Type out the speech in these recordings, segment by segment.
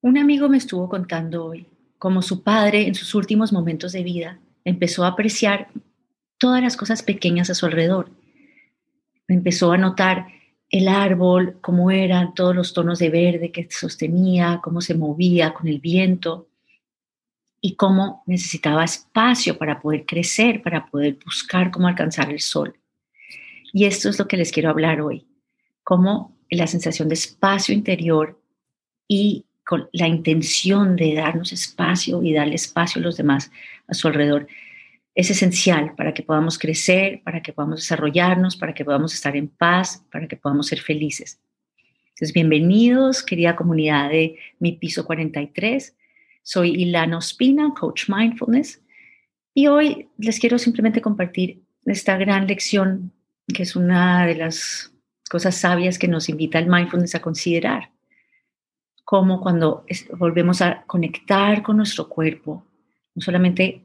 Un amigo me estuvo contando hoy cómo su padre en sus últimos momentos de vida empezó a apreciar todas las cosas pequeñas a su alrededor. Empezó a notar el árbol, cómo eran todos los tonos de verde que sostenía, cómo se movía con el viento y cómo necesitaba espacio para poder crecer, para poder buscar cómo alcanzar el sol. Y esto es lo que les quiero hablar hoy, cómo la sensación de espacio interior y con la intención de darnos espacio y darle espacio a los demás a su alrededor, es esencial para que podamos crecer, para que podamos desarrollarnos, para que podamos estar en paz, para que podamos ser felices. Entonces, bienvenidos, querida comunidad de Mi Piso 43. Soy Ilana Ospina, Coach Mindfulness, y hoy les quiero simplemente compartir esta gran lección que es una de las cosas sabias que nos invita el mindfulness a considerar como cuando volvemos a conectar con nuestro cuerpo, no solamente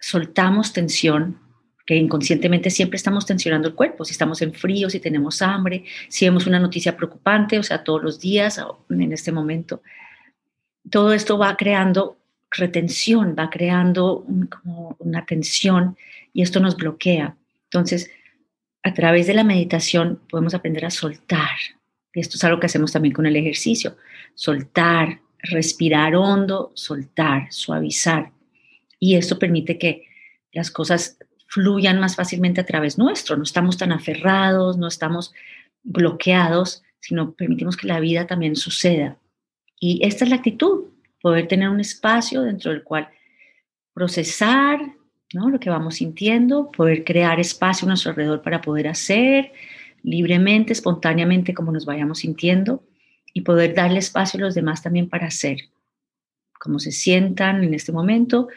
soltamos tensión, que inconscientemente siempre estamos tensionando el cuerpo, si estamos en frío, si tenemos hambre, si vemos una noticia preocupante, o sea, todos los días, en este momento, todo esto va creando retención, va creando como una tensión y esto nos bloquea. Entonces, a través de la meditación podemos aprender a soltar, esto es algo que hacemos también con el ejercicio. Soltar, respirar hondo, soltar, suavizar. Y esto permite que las cosas fluyan más fácilmente a través nuestro. No estamos tan aferrados, no estamos bloqueados, sino permitimos que la vida también suceda. Y esta es la actitud, poder tener un espacio dentro del cual procesar ¿no? lo que vamos sintiendo, poder crear espacio a nuestro alrededor para poder hacer, libremente, espontáneamente, como nos vayamos sintiendo y poder darle espacio a los demás también para hacer, como se sientan en este momento,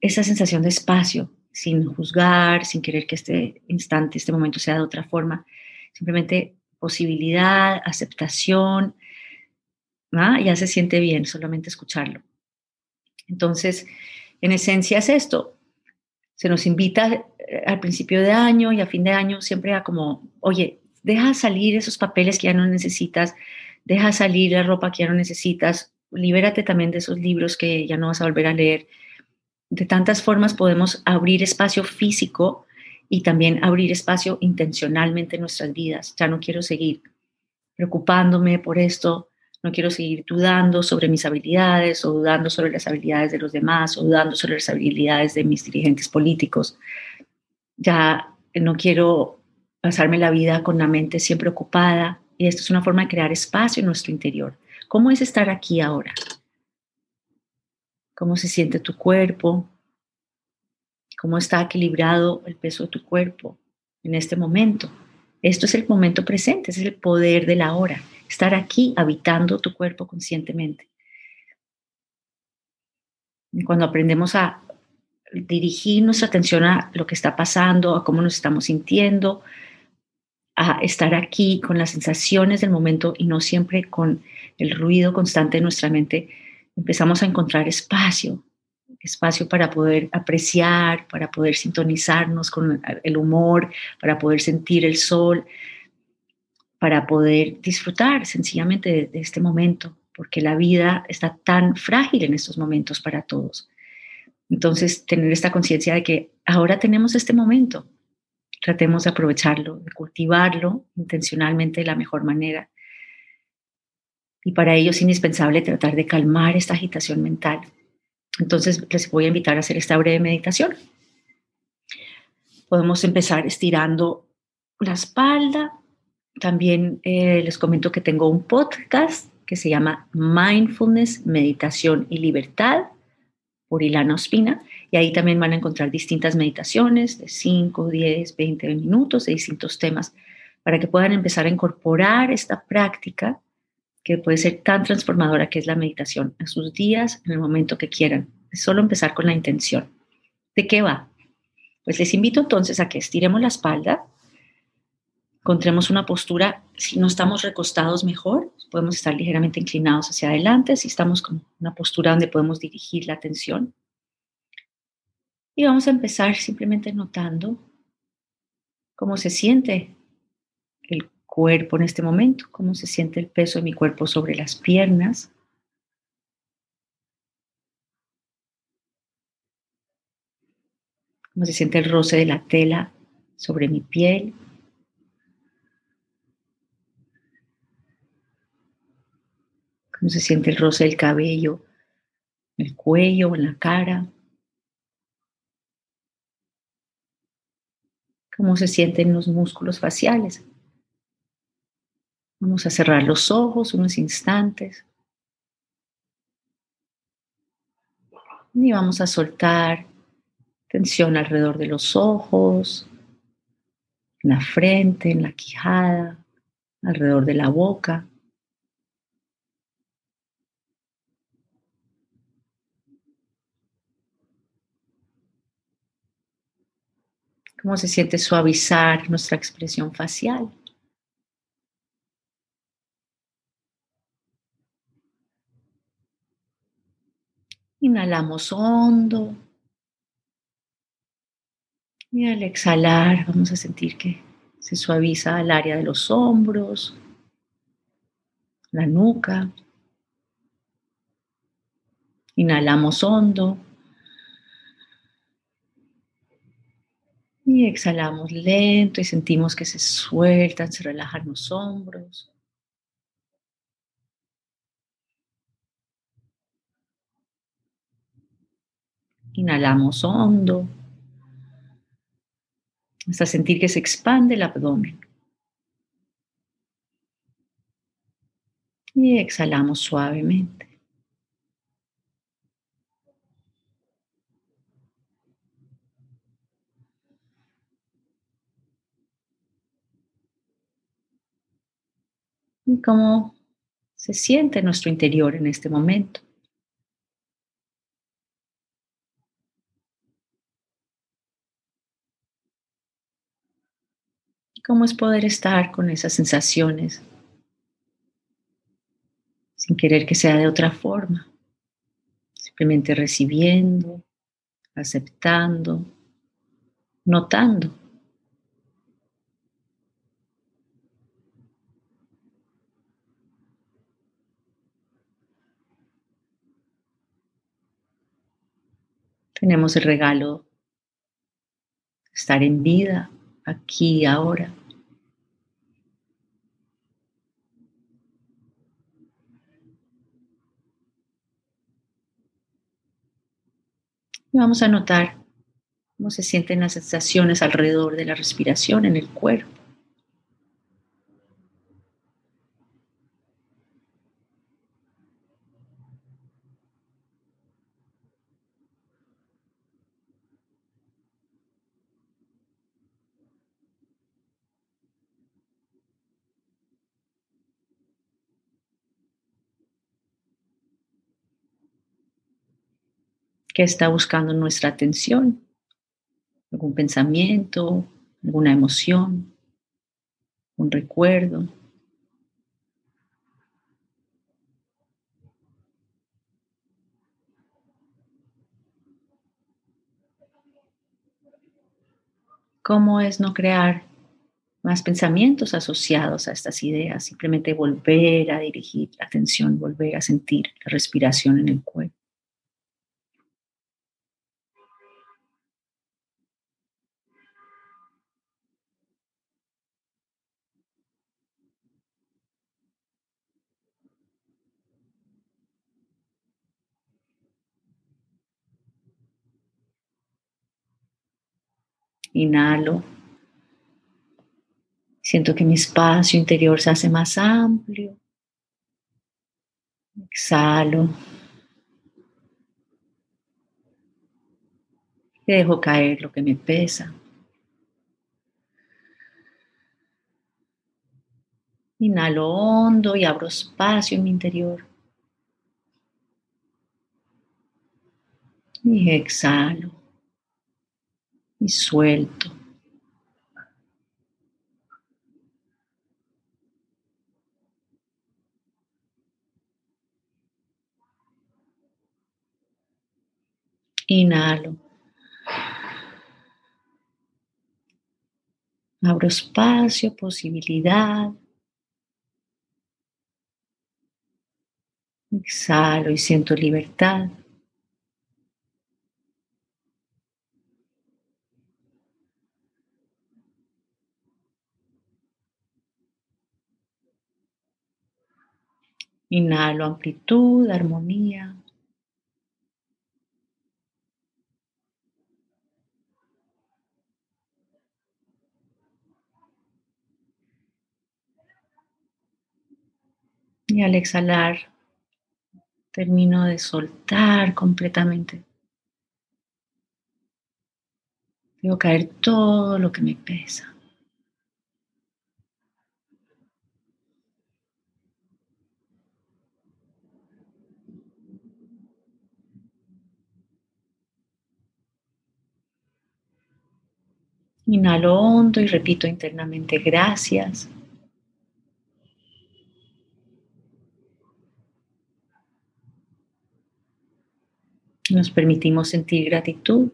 esa sensación de espacio, sin juzgar, sin querer que este instante, este momento sea de otra forma, simplemente posibilidad, aceptación, ya se siente bien solamente escucharlo. Entonces, en esencia es esto, se nos invita al principio de año y a fin de año siempre a como, oye, deja salir esos papeles que ya no necesitas, deja salir la ropa que ya no necesitas, libérate también de esos libros que ya no vas a volver a leer. De tantas formas podemos abrir espacio físico y también abrir espacio intencionalmente en nuestras vidas. Ya no quiero seguir preocupándome por esto, no quiero seguir dudando sobre mis habilidades o dudando sobre las habilidades de los demás o dudando sobre las habilidades de mis dirigentes políticos. Ya no quiero pasarme la vida con la mente siempre ocupada y esto es una forma de crear espacio en nuestro interior. ¿Cómo es estar aquí ahora? ¿Cómo se siente tu cuerpo? ¿Cómo está equilibrado el peso de tu cuerpo en este momento? Esto es el momento presente, es el poder de la hora estar aquí habitando tu cuerpo conscientemente. cuando aprendemos a dirigir nuestra atención a lo que está pasando, a cómo nos estamos sintiendo, a estar aquí con las sensaciones del momento y no siempre con el ruido constante de nuestra mente, empezamos a encontrar espacio, espacio para poder apreciar, para poder sintonizarnos con el humor, para poder sentir el sol, para poder disfrutar sencillamente de, este momento, porque la vida está tan frágil en estos momentos para todos. Entonces, tener esta conciencia de que ahora tenemos este momento, tratemos de aprovecharlo, de cultivarlo intencionalmente de la mejor manera. Y para ello es indispensable tratar de calmar esta agitación mental. Entonces, les voy a invitar a hacer esta breve meditación. Podemos empezar estirando la espalda, también eh, les comento que tengo un podcast que se llama Mindfulness, Meditación y Libertad por Ilana. Y ahí también van a encontrar distintas meditaciones de 5, 10, 20 minutos de distintos temas para que puedan empezar a incorporar esta práctica que puede ser tan transformadora que es la meditación en sus días, en el momento que quieran. Es solo empezar con la intención. ¿De qué va? Pues les invito entonces a que estiremos la espalda, encontremos una postura, si no estamos recostados mejor, podemos estar ligeramente inclinados hacia adelante, si estamos con una postura donde podemos dirigir la atención. Y vamos a empezar simplemente notando cómo se siente el cuerpo en este momento, cómo se siente el peso de mi cuerpo sobre las piernas. cómo se siente el roce de la tela sobre mi piel, Cómo se siente el roce del cabello el cuello, en la cara. Cómo se sienten los músculos faciales. Vamos a cerrar los ojos unos instantes. Y vamos a soltar tensión alrededor de los ojos, en la frente, en la quijada, alrededor de la boca. ¿Cómo se siente suavizar nuestra expresión facial? Inhalamos hondo. Y al exhalar vamos a sentir que se suaviza el área de los hombros, la nuca. Inhalamos hondo. Y exhalamos lento y sentimos que se sueltan, se relajan los hombros. Inhalamos hondo hasta sentir que se expande el abdomen. Y exhalamos suavemente. Y cómo se siente nuestro interior en este momento. cómo es poder estar con esas sensaciones sin querer que sea de otra forma, simplemente recibiendo, aceptando, notando. Tenemos el regalo de estar en vida, aquí ahora. Y vamos a notar cómo se sienten las sensaciones alrededor de la respiración en el cuerpo. ¿Qué está buscando nuestra atención? ¿Algún pensamiento? ¿Alguna emoción? ¿Un recuerdo? ¿Cómo es no crear más pensamientos asociados a estas ideas? Simplemente volver a dirigir la atención, volver a sentir la respiración en el cuerpo. Inhalo. Siento que mi espacio interior se hace más amplio. Exhalo. Dejo caer lo que me pesa. Inhalo hondo y abro espacio en mi interior. Y exhalo y suelto. Inhalo. Abro espacio, posibilidad. Exhalo y siento libertad. Inhalo amplitud, armonía. Y al exhalar, termino de soltar completamente. Debo caer todo lo que me pesa. Inhalo hondo y repito internamente gracias. Nos permitimos sentir gratitud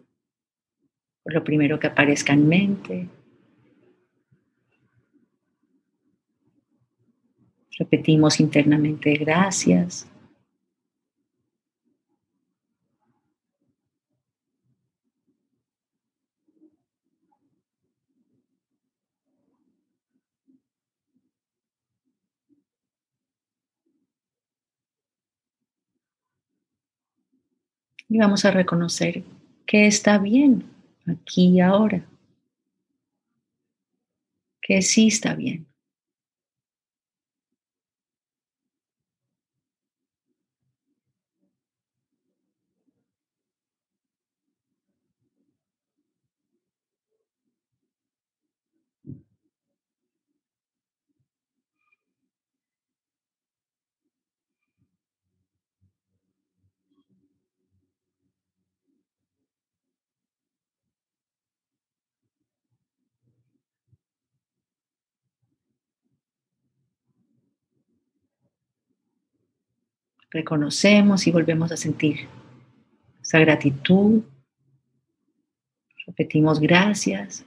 por lo primero que aparezca en mente. Repetimos internamente gracias. Y vamos a reconocer que está bien aquí y ahora. Que sí está bien. Reconocemos y volvemos a sentir esa gratitud. Repetimos gracias.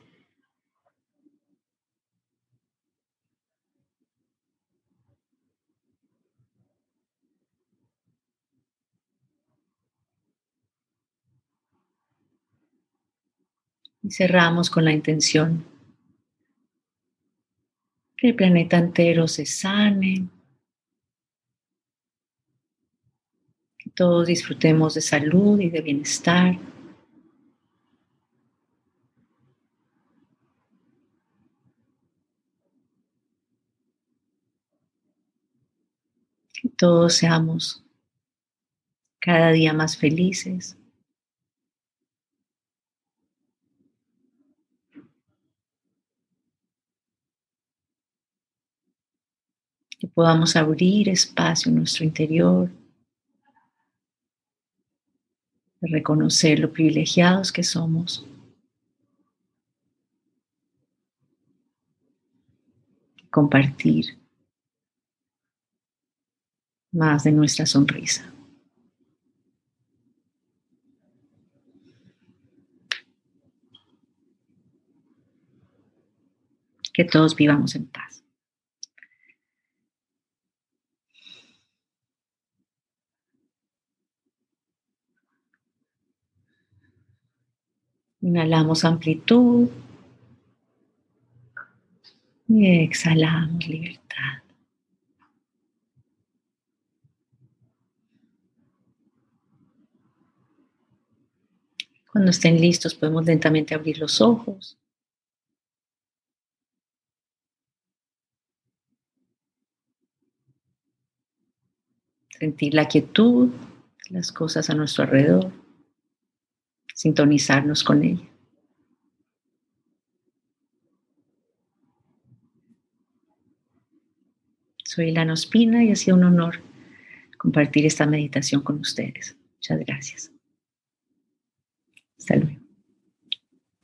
Y cerramos con la intención que el planeta entero se sane, todos disfrutemos de salud y de bienestar. Que todos seamos cada día más felices. Que podamos abrir espacio en nuestro interior reconocer lo privilegiados que somos. Compartir más de nuestra sonrisa. Que todos vivamos en paz. Inhalamos amplitud y exhalamos libertad. Cuando estén listos podemos lentamente abrir los ojos. Sentir la quietud, las cosas a nuestro alrededor sintonizarnos con ella. Soy Lana Ospina y ha sido un honor compartir esta meditación con ustedes. Muchas gracias. Hasta luego.